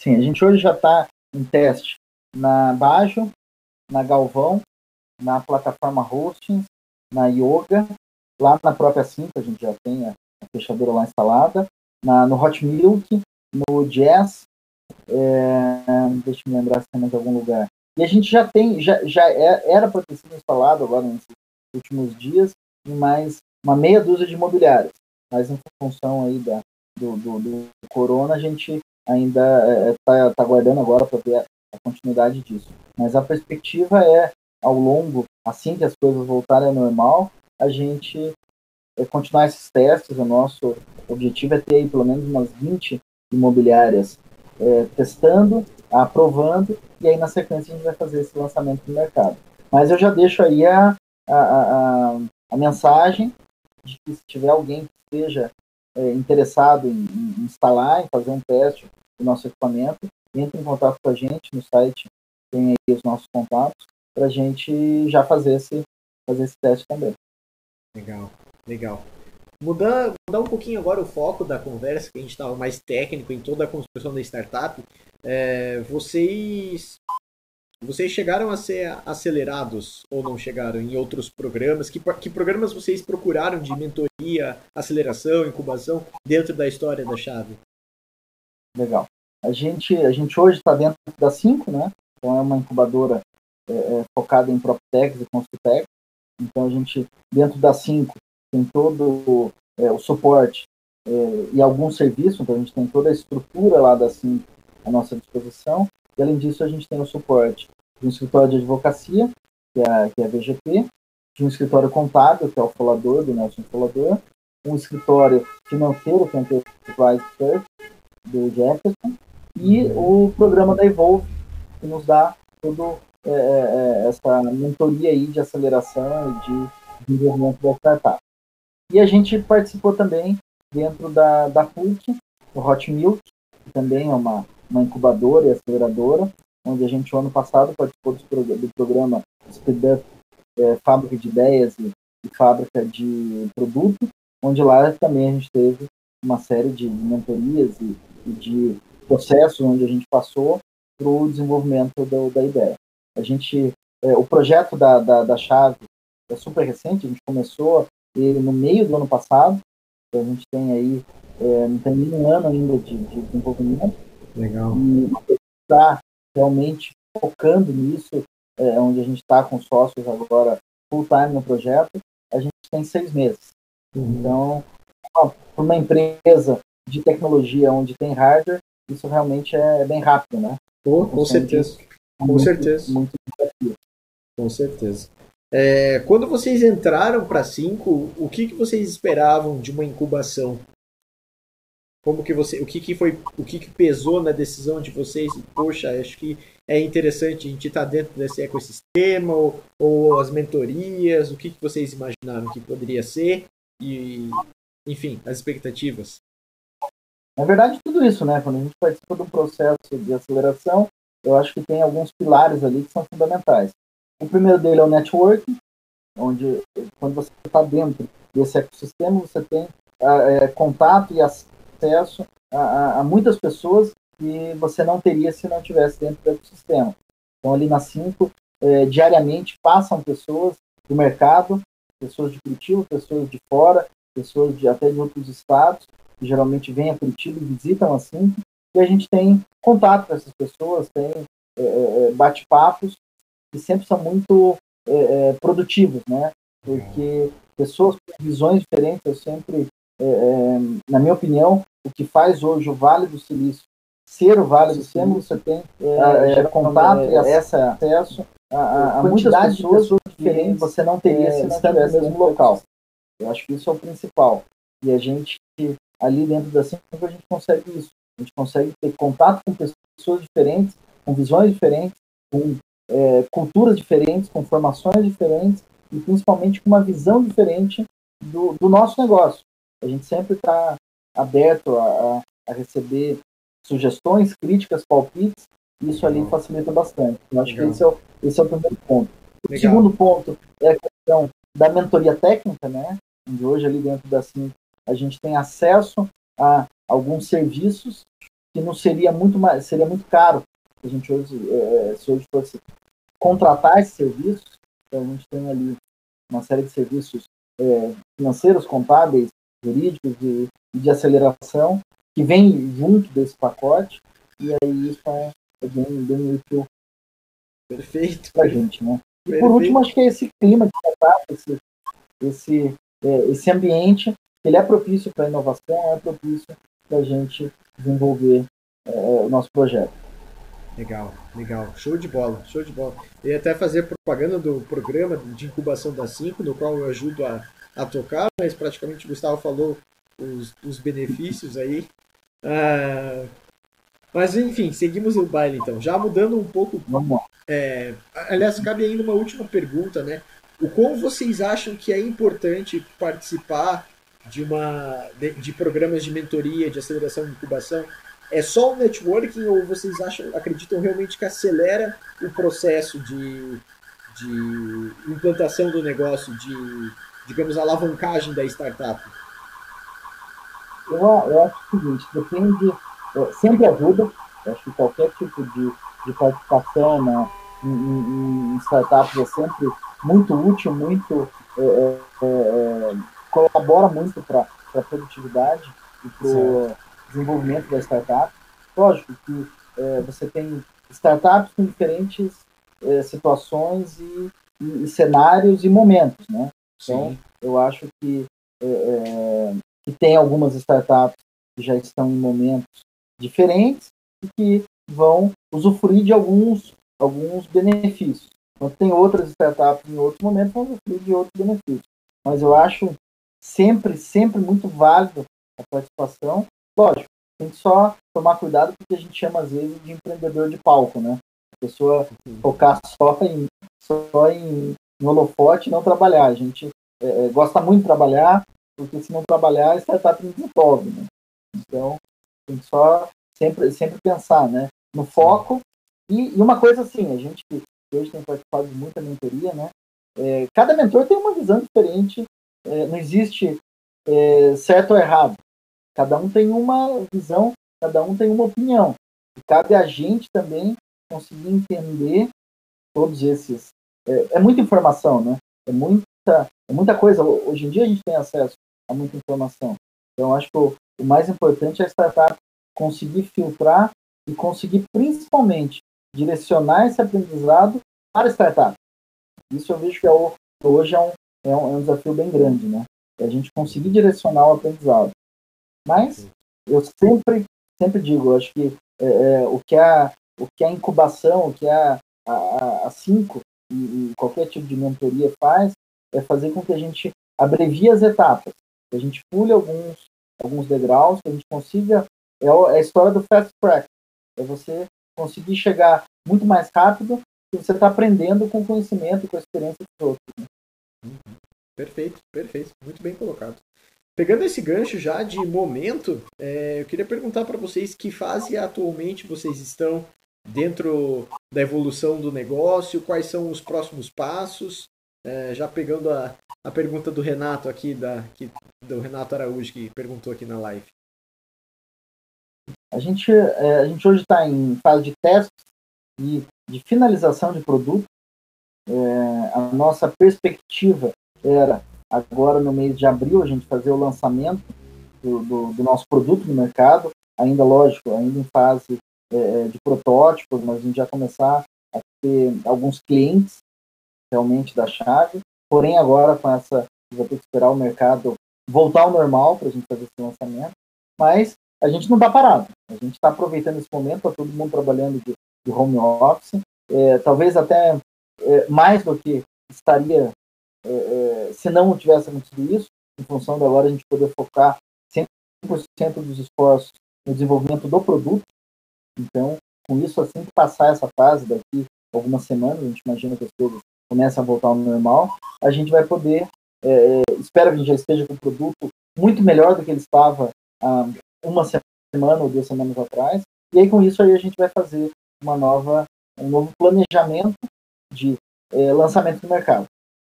Sim, a gente hoje já está em teste na Bajo, na Galvão, na plataforma Hostings, na Yoga, lá na própria Cinta a gente já tem a, a fechadura lá instalada, na, no Hot Milk, no Jazz, é, deixa eu me lembrar se tem mais algum lugar. E a gente já tem, já, já é, era para ter sido instalado agora nesses últimos dias em mais uma meia dúzia de imobiliários. Mas em função aí da, do, do, do corona, a gente ainda está é, tá aguardando agora para ver a, a continuidade disso. Mas a perspectiva é, ao longo, assim que as coisas voltarem ao normal, a gente é, continuar esses testes. O nosso objetivo é ter aí pelo menos umas 20 imobiliárias é, testando, aprovando, e aí na sequência a gente vai fazer esse lançamento no mercado. Mas eu já deixo aí a, a, a, a mensagem de que se tiver alguém que esteja é, interessado em, em, instalar, em fazer um teste do nosso equipamento, entre em contato com a gente no site, tem aí os nossos contatos, para a gente já fazer esse, fazer esse teste também. Legal, legal. Mudar, mudar um pouquinho agora o foco da conversa, que a gente estava mais técnico em toda a construção da startup. É, vocês vocês chegaram a ser acelerados ou não chegaram em outros programas? Que, que programas vocês procuraram de mentoria, aceleração, incubação dentro da história da Chave? Legal. A gente, a gente hoje está dentro da 5, né? Então é uma incubadora é, é, focada em PropTechs e Construtech. Então a gente, dentro da 5, tem todo é, o suporte é, e alguns serviços, então a gente tem toda a estrutura lá da SIM à nossa disposição, e além disso a gente tem o suporte de um escritório de advocacia, que é, a, que é a VGP, de um escritório contábil, que é o Folador, do Nelson Folador, um escritório financeiro, que é o Enterprise Search, do Jefferson, e o programa da Evolve, que nos dá toda é, é, é, essa mentoria aí de aceleração e de desenvolvimento da startup. E a gente participou também dentro da, da PUC, o Hot Milk, que também é uma, uma incubadora e aceleradora, onde a gente, ano passado, participou do, do programa Speed Up é, Fábrica de Ideias e, e, Fábrica de Produto, onde lá também a gente teve uma série de mentorias e, e de processos onde a gente passou para o desenvolvimento do, da ideia. A gente, é, o projeto da, da, da Chave é super recente, a gente começou ele no meio do ano passado. Então a gente tem aí, é, não tem nenhum ano ainda de, de desenvolvimento. Legal. E está realmente focando nisso, é, onde a gente está com sócios agora full time no projeto, a gente tem seis meses. Uhum. Então, para uma empresa de tecnologia onde tem hardware, isso realmente é bem rápido, né? Oh, com certeza. Com muito, certeza. Muito com certeza. É, quando vocês entraram para 5, o que, que vocês esperavam de uma incubação? Como que você, o que, que foi, o que, que pesou na decisão de vocês? Poxa, acho que é interessante a gente estar tá dentro desse ecossistema ou, ou as mentorias. O que, que vocês imaginaram que poderia ser e, enfim, as expectativas. Na verdade, tudo isso, né? Quando a gente participa de um processo de aceleração, eu acho que tem alguns pilares ali que são fundamentais. O primeiro dele é o networking, onde quando você está dentro desse ecossistema, você tem é, contato e acesso a, a, a, muitas pessoas que você não teria se não tivesse dentro do ecossistema. Então, ali na 5, é, diariamente passam pessoas do mercado, pessoas de Curitiba, pessoas de fora, pessoas de até de outros estados, que geralmente vêm a Curitiba e visitam a 5, e a gente tem contato com essas pessoas, tem é, é, é, bate-papos que sempre são muito é, é, produtivos, né? Porque pessoas com visões diferentes, eu sempre, é, na minha opinião, o que faz hoje o Vale do Silício ser o Vale do Silício, você tem é, contato e acesso a, a, a muitas pessoas, pessoas diferentes você não teria se não estivesse no mesmo local. Eu acho que isso é o principal. E a gente, ali dentro da Cinco, a gente consegue isso. A gente consegue ter contato com pessoas diferentes, com visões diferentes, com é, culturas diferentes, com formações diferentes e principalmente com uma visão diferente do, do nosso negócio. A gente sempre está aberto a, a, receber sugestões, críticas, palpites, e isso ali facilita bastante. Eu acho Legal. que esse é, o, esse é o primeiro ponto. O Legal. segundo ponto é a questão da mentoria técnica, né? Onde hoje ali dentro da Sim a gente tem acesso a alguns serviços que não seria muito mais, seria muito caro a gente hoje, é, se hoje fosse contratar esses serviços, então a gente tem ali uma série de serviços é, financeiros, contábeis, jurídicos e de, de aceleração que vem junto desse pacote e aí isso é, é bem, bem útil Perfeito. para a gente, né? E Perfeito. por último, acho que é esse clima de contato, esse, esse, é, esse ambiente, ele é propício para inovação, é propício para a gente desenvolver é, o nosso projeto. Legal, legal. Show de bola, show de bola. Eu ia até fazer propaganda do programa de incubação da 5, no qual eu ajudo a, a tocar, mas praticamente o Gustavo falou os, os benefícios aí. Ah, mas enfim, seguimos o baile então. Já mudando um pouco. Vamos é, aliás, cabe ainda uma última pergunta, né? O como vocês acham que é importante participar de uma de, de programas de mentoria, de aceleração e incubação é só o networking ou vocês acham, acreditam realmente que acelera o processo de, de implantação do negócio, de, digamos, alavancagem da startup? Eu, eu acho o seguinte, depende, sempre ajuda, eu acho que qualquer tipo de, de participação na, em, em, em startups é sempre muito útil, muito é, é, é colabora muito para a produtividade e para desenvolvimento da startup. Lógico que é, você tem startups com diferentes é, situações e, e, e, cenários e momentos, né? Então, Sim. eu acho que, é, é, que tem algumas startups que já estão em momentos diferentes e que vão usufruir de alguns, alguns benefícios. Então, tem outras startups em outros momentos que vão usufruir de outros benefícios. Mas eu acho sempre, sempre muito válido a participação Lógico, tem que só tomar cuidado porque a gente chama às vezes de empreendedor de palco, né? A pessoa focar só em, só em, em holofote e não trabalhar. A gente é, é, gosta muito de trabalhar, porque se não trabalhar, a startup não desenvolve, né? Então, tem que só sempre, sempre pensar, né? No foco. E, e uma coisa assim, a gente hoje tem participado de muita mentoria, né? É, cada mentor tem uma visão diferente, é, não existe é, certo ou errado. Cada um tem uma visão, cada um tem uma opinião. E cabe a gente também conseguir entender todos esses. É, é muita informação, né? É muita, é muita coisa. Hoje em dia a gente tem acesso a muita informação. Então, acho que o, o mais importante é a startup conseguir filtrar e conseguir principalmente direcionar esse aprendizado para a startup. Isso eu vejo que é o, hoje é um, é um, é um desafio bem grande, né? é a gente conseguir direcionar o aprendizado. Mas eu sempre, sempre digo, acho que é, é, o que a o que a incubação, o que a, a, a cinco e, e qualquer tipo de mentoria faz é fazer com que a gente abrevie as etapas, que a gente pule alguns alguns degraus, que a gente consiga é, é a história do fast track, é você conseguir chegar muito mais rápido e você está aprendendo com o conhecimento com a experiência dos outros. Né? Uhum. Perfeito, perfeito, muito bem colocado. Pegando esse gancho já de momento, é, eu queria perguntar para vocês que fase atualmente vocês estão dentro da evolução do negócio, quais são os próximos passos. É, já pegando a, a pergunta do Renato aqui, da, que, do Renato Araújo, que perguntou aqui na live. A gente, é, a gente hoje está em fase de testes e de finalização de produto. É, a nossa perspectiva era agora no mês de abril a gente fazer o lançamento do, do, do nosso produto no mercado, ainda lógico, ainda em fase é, de protótipos, mas a gente já começar a ter alguns clientes realmente da chave. Porém, agora com essa, vai ter que esperar o mercado voltar ao normal para a gente fazer esse lançamento. Mas a gente não está parado. A gente está aproveitando esse momento, está todo mundo trabalhando de, de home office. É, talvez até é, mais do que estaria é, é se não tivesse acontecido isso, em função de agora a gente poder focar 100% dos esforços no desenvolvimento do produto então, com isso, assim que passar essa fase, daqui algumas semanas, a gente imagina que as coisas começam a voltar ao normal, a gente vai poder, é, é, espero que a gente já esteja com o produto muito melhor do que ele estava há uma semana ou duas semanas atrás, e aí com isso aí a gente vai fazer uma nova, um novo planejamento de é, lançamento do mercado.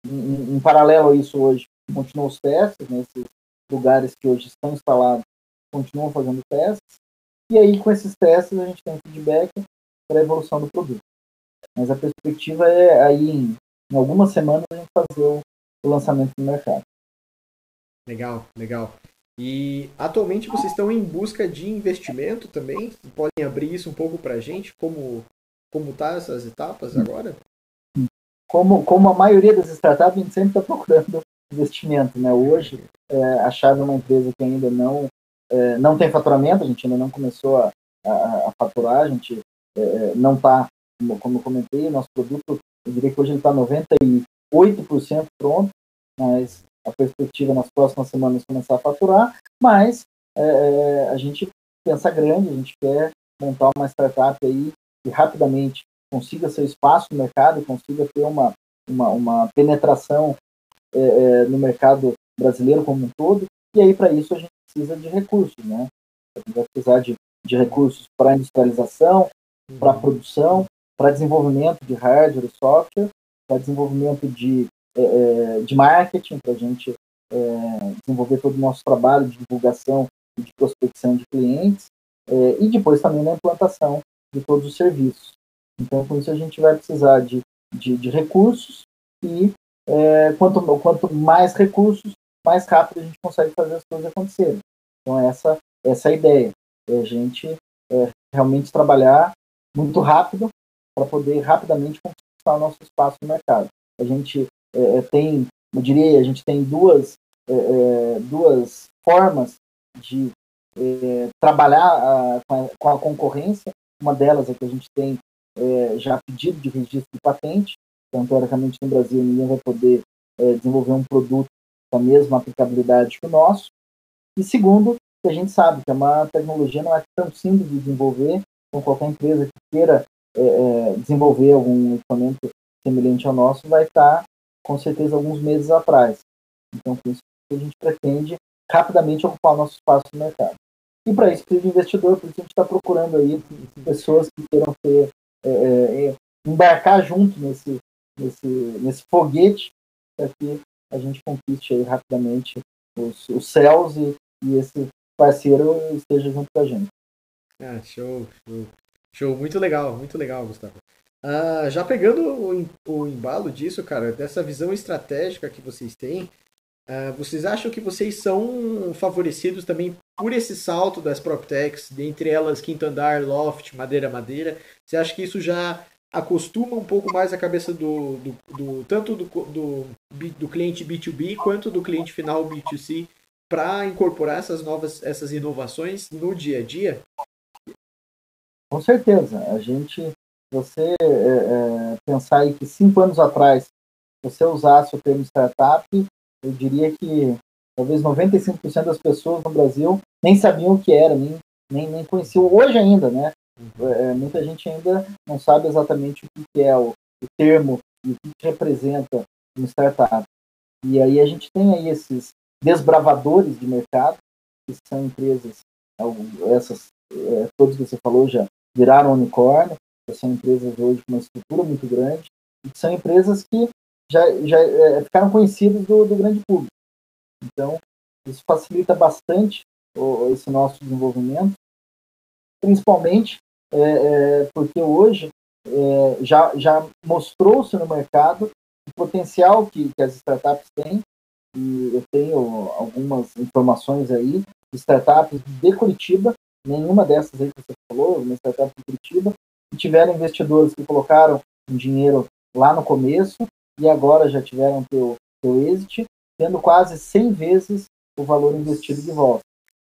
Em, em, paralelo a isso, hoje continuam os testes nesses lugares que hoje estão instalados, continuam fazendo testes, e aí, com esses testes, a gente tem feedback para a evolução do produto. Mas a perspectiva é aí, em, em algumas semanas, a gente fazer o, o lançamento no mercado. Legal, legal. E atualmente vocês estão em busca de investimento também? Podem abrir isso um pouco para a gente? Como como tá essas etapas agora? Como, como a maioria das startups, a gente sempre está procurando investimento. Né? Hoje, é, a Chave é uma empresa que ainda não é, não tem faturamento, a gente ainda não começou a, a, a faturar, a gente é, não está, como, como, eu comentei, nosso produto, eu diria que hoje ele está 98% pronto, mas a perspectiva nas próximas semanas começar a faturar, mas é, é, a gente pensa grande, a gente quer montar uma startup aí que rapidamente consiga seu espaço no mercado, consiga ter uma, uma, uma penetração é, é no mercado brasileiro como um todo, e aí para isso a gente precisa de recursos, né? A gente vai precisar de, de recursos para industrialização, para uhum. produção, para desenvolvimento de hardware e software, para desenvolvimento de, é, é de marketing, para a gente é, desenvolver todo o nosso trabalho de divulgação e de prospecção de clientes, é, e depois também na implantação de todos os serviços. Então, com isso, a gente vai precisar de, de, de recursos e é, quanto, quanto mais recursos, mais rápido a gente consegue fazer as coisas acontecerem. Então, essa, essa é a ideia. É a gente é, realmente trabalhar muito rápido para poder rapidamente conquistar o nosso espaço no mercado. A gente é, é tem, eu diria, a gente tem duas, é, é duas formas de trabalhar a, com, a, com, a, concorrência. Uma delas é que a gente tem já pedido de registro de patente. Então, teoricamente, no Brasil, ninguém vai poder desenvolver um produto com a mesma aplicabilidade que o nosso. E segundo, que a gente sabe que é uma tecnologia não é tão simples de desenvolver, então qualquer empresa que queira é, é, desenvolver algum equipamento semelhante ao nosso vai estar, com certeza, alguns meses atrás. Então, por isso a gente pretende rapidamente ocupar o nosso espaço no mercado. E para isso precisa de investidor, por isso a gente está procurando aí pessoas que queiram ter, é, é, é, embarcar junto nesse, nesse, nesse foguete para que a gente conquiste aí rapidamente os, os céus e, e esse parceiro esteja junto com a gente. Ah, show, show. Show, muito legal, muito legal, Gustavo. Ah, já pegando o, o embalo disso, cara, dessa visão estratégica que vocês têm, ah, vocês acham que vocês são favorecidos também por esse salto das PropTechs, dentre elas Quinto Andar, Loft, Madeira Madeira? Você acha que isso já acostuma um pouco mais a cabeça do, do, do tanto do, do, do cliente B2B quanto do cliente final B2C para incorporar essas novas essas inovações no dia a dia? Com certeza. A gente, você é, é, pensar aí que cinco anos atrás você usasse o termo startup, eu diria que talvez 95% das pessoas no Brasil nem sabiam o que era, nem, nem, nem conheciam hoje ainda, né? É, muita gente ainda não sabe exatamente o que é o, o termo e o que representa uma startup. E aí a gente tem aí esses desbravadores de mercado, que são empresas, essas, é, todos que você falou já viraram unicórnio, são empresas hoje com uma estrutura muito grande, são empresas que já, já é, ficaram conhecidas do, do grande público. Então, isso facilita bastante o, esse nosso desenvolvimento, principalmente é, é, porque hoje é, já, já mostrou-se no mercado o potencial que, que as startups têm, e eu tenho algumas informações aí, startups de Curitiba, nenhuma dessas aí que você falou, uma startup de Curitiba, que tiveram investidores que colocaram um dinheiro lá no começo e agora já tiveram teu, teu exit, tendo quase 100 vezes o valor investido de volta.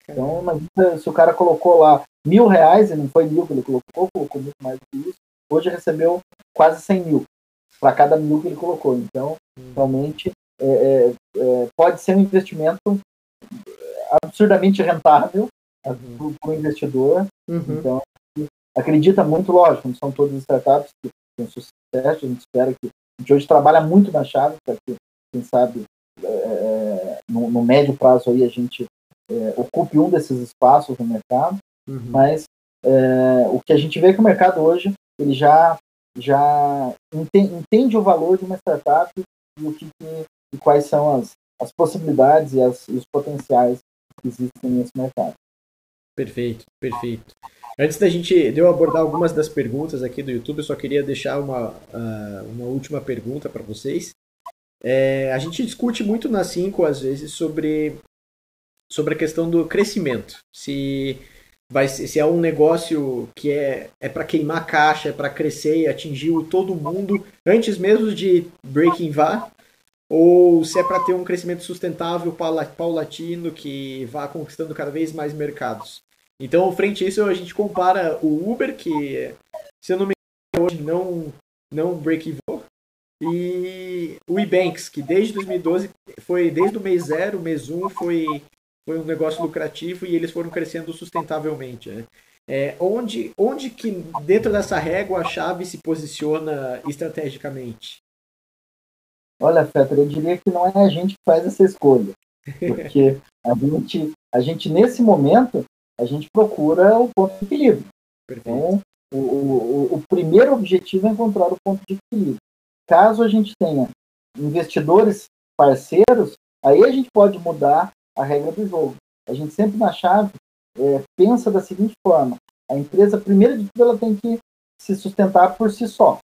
Então, imagina se o cara colocou lá mil reais, e não foi mil que ele colocou, colocou muito mais do que isso, hoje recebeu quase 100 mil para cada mil que ele colocou. Então, hum. realmente, é, é, é, pode ser um investimento absurdamente rentável uhum. para o investidor. Uhum. Então, acredita muito, lógico, não são todas as startups que têm sucesso, a gente espera que gente hoje trabalha muito na chave para que, quem sabe, é, é, no, no, médio prazo aí a gente é, ocupe um desses espaços no mercado, uhum. mas é, o que a gente vê é que o mercado hoje ele já já entende, entende o valor de uma startup e o que, que e quais são as, as possibilidades e, as, e os potenciais que existem nesse mercado. Perfeito, perfeito. Antes da gente de eu abordar algumas das perguntas aqui do YouTube, eu só queria deixar uma, uh, uma última pergunta para vocês. É, a gente discute muito na 5, às vezes, sobre, sobre a questão do crescimento. Se, vai, se é um negócio que é, é para queimar caixa, é para crescer e atingir todo mundo antes mesmo de breaking vá, ou se é para ter um crescimento sustentável, paulatino, que vá conquistando cada vez mais mercados. Então, frente a isso, a gente compara o Uber, que, se eu não me engano, hoje não, não break-even, e o Ebanks, que desde 2012, foi desde o mês 0, mês 1, um, foi, foi um negócio lucrativo e eles foram crescendo sustentavelmente. Né? É, onde, onde que, dentro dessa régua, a chave se posiciona estrategicamente? Olha, Fetter, eu diria que não é a gente que faz essa escolha. Porque a gente, a gente nesse momento, a gente procura o ponto de equilíbrio. Então, o, o, o primeiro objetivo é encontrar o ponto de equilíbrio. Caso a gente tenha investidores parceiros, aí a gente pode mudar a regra do jogo. A gente sempre na chave é, pensa da seguinte forma: a empresa, primeiro de tudo, ela tem que se sustentar por si só.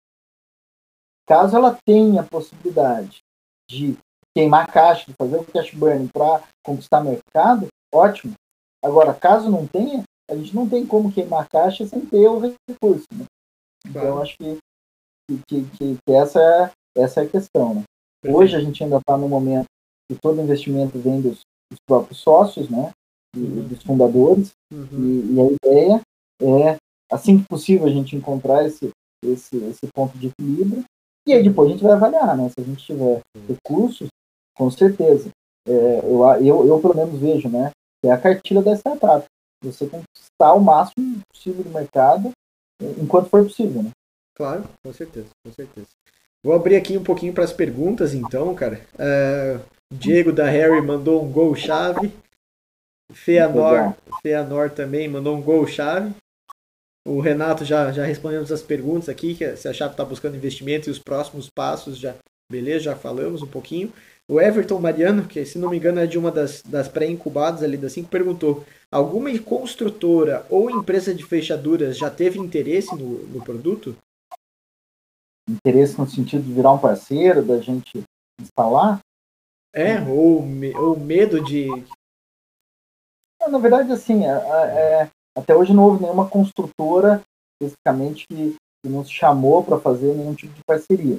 Caso ela tenha a possibilidade de queimar caixa, de fazer o cash burn para conquistar mercado, ótimo. Agora, caso não tenha, a gente não tem como queimar caixa sem ter o recurso. Né? Então, acho que, que, que, que, essa, é, essa é a questão. Né? Hoje a gente ainda está no momento que todo investimento vem dos, dos próprios sócios, né? E, uhum. dos fundadores. Uhum. E, e, a ideia é, assim que possível, a gente encontrar esse, esse, esse ponto de equilíbrio e aí depois a gente vai avaliar, né? Se a gente tiver recursos, com certeza. É, eu, eu, eu, pelo menos vejo, né? É a cartilha da startup. Você conquistar o máximo possível do mercado é, enquanto for possível, né? Claro, com certeza, com certeza. Vou abrir aqui um pouquinho para as perguntas, então, cara. Uh, Diego da Harry mandou um gol chave. Feanor, Feanor também mandou um gol chave. O Renato já, já respondemos as perguntas aqui, que se a Chave está buscando investimento e os próximos passos, já beleza, já falamos um pouquinho. O Everton Mariano, que se não me engano é de uma das, das pré-incubadas ali da 5, perguntou: alguma construtora ou empresa de fechaduras já teve interesse no, no produto? Interesse no sentido de virar um parceiro, da gente instalar? É, ou, ou medo de. Na verdade, assim, é, é, até hoje não houve nenhuma construtora especificamente que, que nos chamou para fazer nenhum tipo de parceria.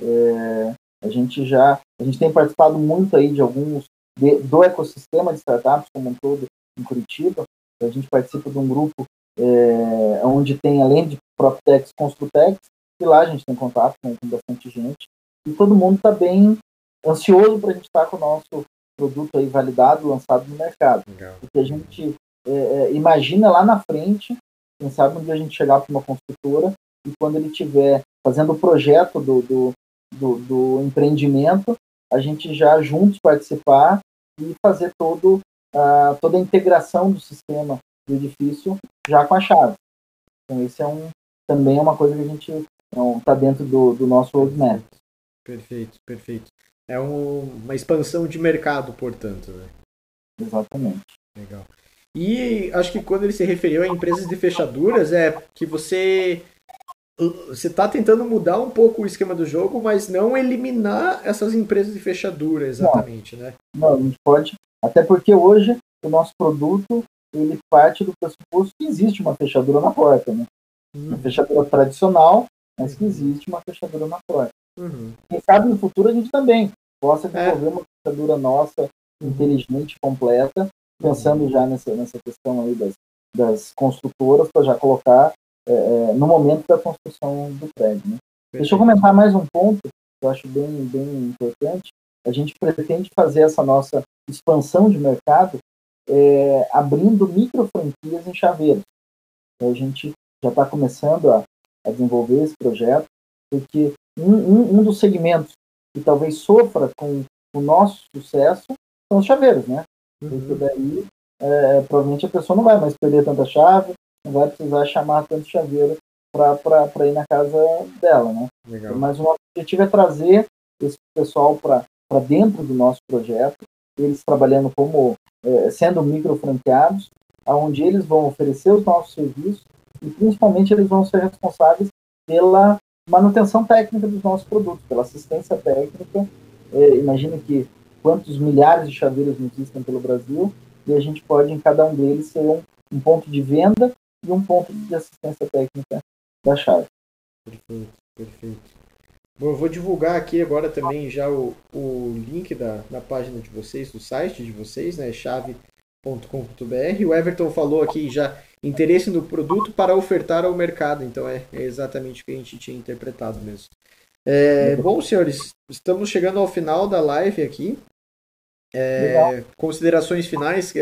É, A gente já a gente tem participado muito aí de alguns de, do ecossistema de startups como um todo em Curitiba. A gente participa de um grupo é, onde tem, além de PropTechs, Construtex, e lá a gente tem contato com, com bastante gente. E todo mundo está bem ansioso para a gente estar com o nosso produto aí validado, lançado no mercado. Legal. Porque a gente é, é, imagina lá na frente, quem sabe um dia a gente chegar para uma construtora e quando ele estiver fazendo o projeto do, do, do, do, empreendimento, a gente já juntos participar e fazer todo, uh, toda a integração do sistema do edifício já com a chave. Então, esse é um, também é uma coisa que a gente está dentro do, do nosso roadmap. Perfeito, perfeito. É um, uma expansão de mercado, portanto. Né? Exatamente. Legal. E acho que quando ele se referiu a empresas de fechaduras, é que você você está tentando mudar um pouco o esquema do jogo, mas não eliminar essas empresas de fechadura, exatamente, não. né? Não, a gente pode, até porque hoje o nosso produto ele parte do pressuposto que existe uma fechadura na porta, né? Uhum. Uma fechadura tradicional, mas que existe uma fechadura na porta. Uhum. Quem sabe no futuro a gente também possa é. desenvolver é. uma fechadura nossa, inteligente, completa, pensando já nessa, nessa questão aí das, das construtoras para já colocar é, é, no momento da construção do prédio. Né? Deixa eu comentar mais um ponto que eu acho bem, bem importante. A gente pretende fazer essa nossa expansão de mercado é, abrindo micro franquias em chaveiros. A gente já está começando a, a, desenvolver esse projeto, porque um, um, um, dos segmentos que talvez sofra com o nosso sucesso são os chaveiros, né? Uhum. Porque daí é, provavelmente a pessoa não vai mais perder tanta chave, não vai precisar chamar tanto chaveiro para ir na casa dela, né? Legal. Mas o nosso objetivo é trazer esse pessoal para dentro do nosso projeto, eles trabalhando como é, sendo micro franqueados, aonde eles vão oferecer os nossos serviços e principalmente eles vão ser responsáveis pela manutenção técnica dos nossos produtos, pela assistência técnica. É, imagina que quantos milhares de chaveiros existem pelo Brasil e a gente pode em cada um deles ser um, um ponto de venda e um ponto de assistência técnica da chave. Perfeito, perfeito. Bom, eu vou divulgar aqui agora também já o, o link da, da página de vocês, do site de vocês, né? chave.com.br. O Everton falou aqui já interesse no produto para ofertar ao mercado, então é, é exatamente o que a gente tinha interpretado mesmo. É, bom, senhores, estamos chegando ao final da live aqui. É, considerações finais.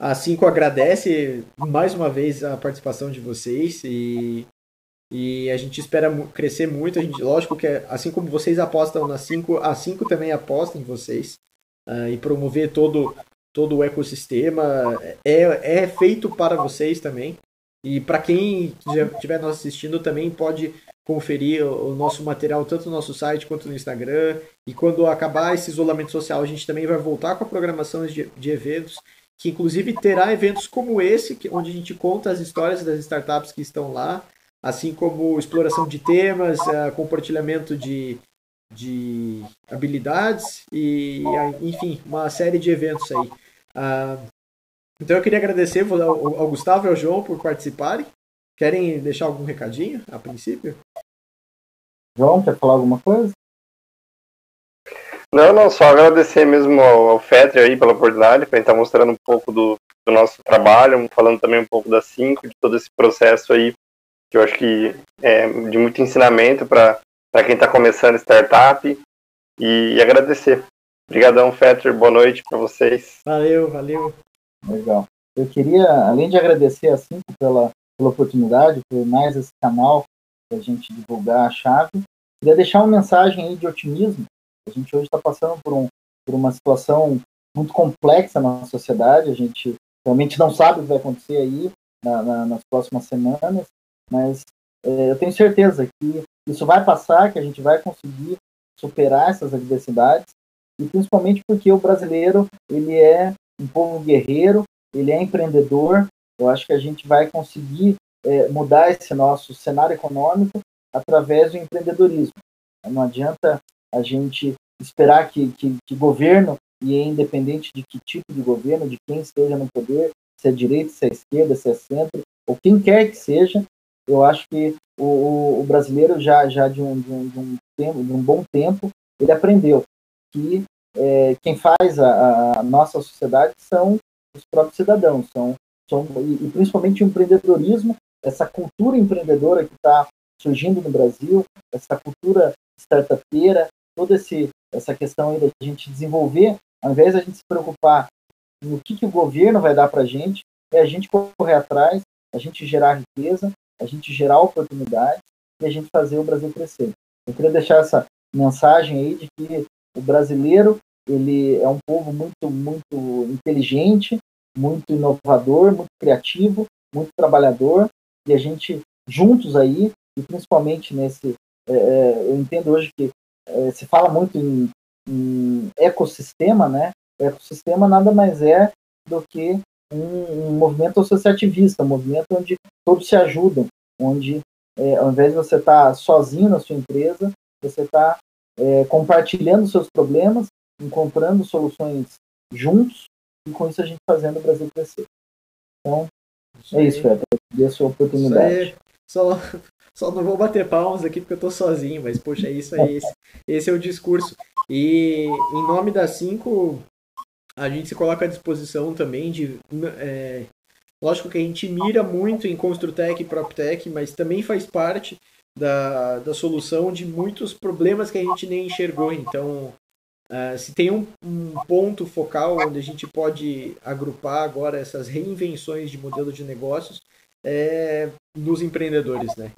A Cinco agradece mais uma vez a participação de vocês e, e a gente espera crescer muito. A gente, lógico que assim como vocês apostam na Cinco, a Cinco também aposta em vocês uh, e promover todo, todo o ecossistema. É, é feito para vocês também. E para quem estiver nos assistindo também pode conferir o nosso material tanto no nosso site quanto no Instagram. E quando acabar esse isolamento social, a gente também vai voltar com a programação de, de eventos que inclusive terá eventos como esse, onde a gente conta as histórias das startups que estão lá, assim como exploração de temas, uh, compartilhamento de, de habilidades e, enfim, uma série de eventos aí. Uh, então eu queria agradecer ao Gustavo e ao João por participarem. Querem deixar algum recadinho a princípio? João, quer falar alguma coisa? Não, não, só agradecer mesmo ao, ao FETRE aí pela oportunidade, para estar mostrando um pouco do, do, nosso trabalho, falando também um pouco da Cinco, de todo esse processo aí, que eu acho que é de muito ensinamento para quem está começando startup, e, e agradecer. Obrigadão, Fetter, boa noite para vocês. Valeu, valeu. Legal. Eu queria, além de agradecer a Cinco pela, pela oportunidade, por mais esse canal para a gente divulgar a chave, queria deixar uma mensagem aí de otimismo a gente hoje está passando por, um, por uma situação muito complexa na sociedade, a gente realmente não sabe o que vai acontecer aí na, na, nas próximas semanas, mas é, eu tenho certeza que isso vai passar, que a gente vai conseguir superar essas adversidades, e principalmente porque o brasileiro ele é um povo guerreiro, ele é empreendedor, eu acho que a gente vai conseguir é, mudar esse nosso cenário econômico através do empreendedorismo. Não adianta a gente esperar que, que, que governo, e é independente de que tipo de governo, de quem esteja no poder, se é direita, se é esquerda, se é centro, ou quem quer que seja, eu acho que o, o brasileiro já, já de, um, de, um, de um tempo, de um bom tempo, ele aprendeu que é, quem faz a, a, nossa sociedade são os próprios cidadãos, são, são e, e principalmente o empreendedorismo, essa cultura empreendedora que está surgindo no Brasil, essa cultura startupeira, toda essa questão aí da gente desenvolver, ao invés de a gente se preocupar no que, que o governo vai dar para a gente, é a gente correr atrás, a gente gerar riqueza, a gente gerar oportunidades e a gente fazer o Brasil crescer. Eu queria deixar essa mensagem aí de que o brasileiro ele é um povo muito muito inteligente, muito inovador, muito criativo, muito trabalhador e a gente juntos aí e principalmente nesse é, é eu entendo hoje que é, se fala muito em, em ecossistema, né? O ecossistema nada mais é do que um, um movimento associativista, um movimento onde todos se ajudam, onde é, ao invés de você estar tá sozinho na sua empresa, você está é, compartilhando seus problemas, encontrando soluções juntos e com isso a gente fazendo o Brasil crescer. Então, é isso, Feta. Dê a sua oportunidade. Só, só não vou bater palmas aqui porque eu tô sozinho, mas poxa, é isso aí. Esse, esse é o discurso. E em nome das cinco, a gente se coloca à disposição também de. É, lógico que a gente mira muito em Construtec e PropTech, mas também faz parte da, da solução de muitos problemas que a gente nem enxergou. Então, uh, se tem um, um, ponto focal onde a gente pode agrupar agora essas reinvenções de modelo de negócios, é nos empreendedores, né?